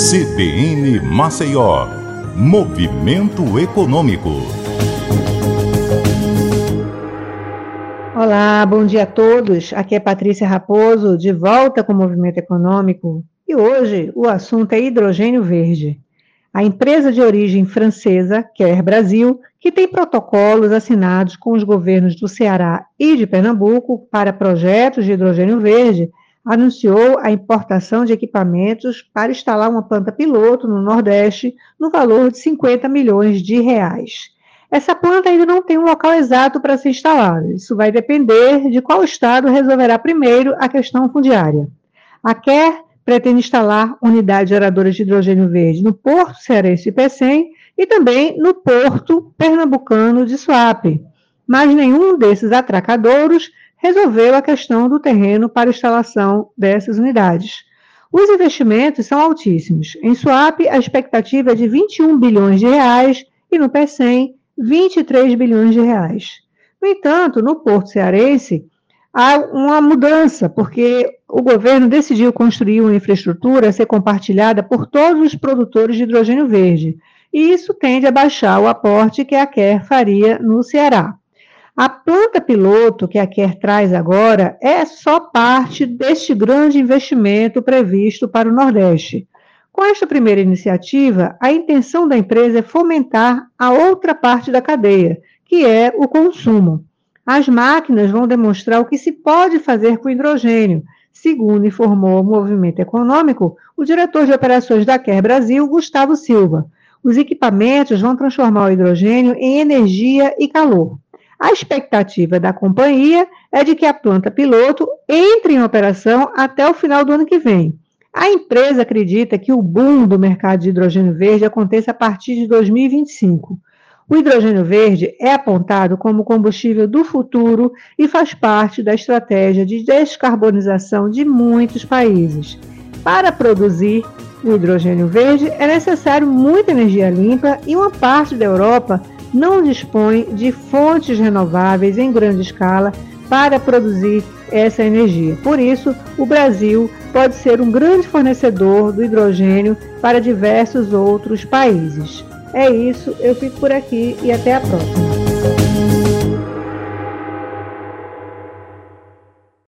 CBN Maceió, Movimento Econômico. Olá, bom dia a todos. Aqui é Patrícia Raposo, de volta com o Movimento Econômico. E hoje o assunto é hidrogênio verde. A empresa de origem francesa, Quer Brasil, que tem protocolos assinados com os governos do Ceará e de Pernambuco para projetos de hidrogênio verde, anunciou a importação de equipamentos para instalar uma planta piloto no Nordeste no valor de 50 milhões de reais. Essa planta ainda não tem um local exato para ser instalada. Isso vai depender de qual estado resolverá primeiro a questão fundiária. A Quer pretende instalar unidades geradoras de hidrogênio verde no Porto Cearense de Pecém e também no Porto Pernambucano de Suape. Mas nenhum desses atracadouros resolveu a questão do terreno para instalação dessas unidades. Os investimentos são altíssimos. Em Suape, a expectativa é de 21 bilhões de reais e no PECEM, 23 bilhões de reais. No entanto, no Porto Cearense, há uma mudança, porque o governo decidiu construir uma infraestrutura a ser compartilhada por todos os produtores de hidrogênio verde, e isso tende a baixar o aporte que a Quer faria no Ceará. A planta piloto que a Quer traz agora é só parte deste grande investimento previsto para o Nordeste. Com esta primeira iniciativa, a intenção da empresa é fomentar a outra parte da cadeia, que é o consumo. As máquinas vão demonstrar o que se pode fazer com hidrogênio, segundo informou o Movimento Econômico o diretor de operações da Quer Brasil, Gustavo Silva. Os equipamentos vão transformar o hidrogênio em energia e calor. A expectativa da companhia é de que a planta piloto entre em operação até o final do ano que vem. A empresa acredita que o boom do mercado de hidrogênio verde aconteça a partir de 2025. O hidrogênio verde é apontado como combustível do futuro e faz parte da estratégia de descarbonização de muitos países. Para produzir o hidrogênio verde é necessário muita energia limpa e uma parte da Europa não dispõe de fontes renováveis em grande escala para produzir essa energia. Por isso, o Brasil pode ser um grande fornecedor do hidrogênio para diversos outros países. É isso, eu fico por aqui e até a próxima.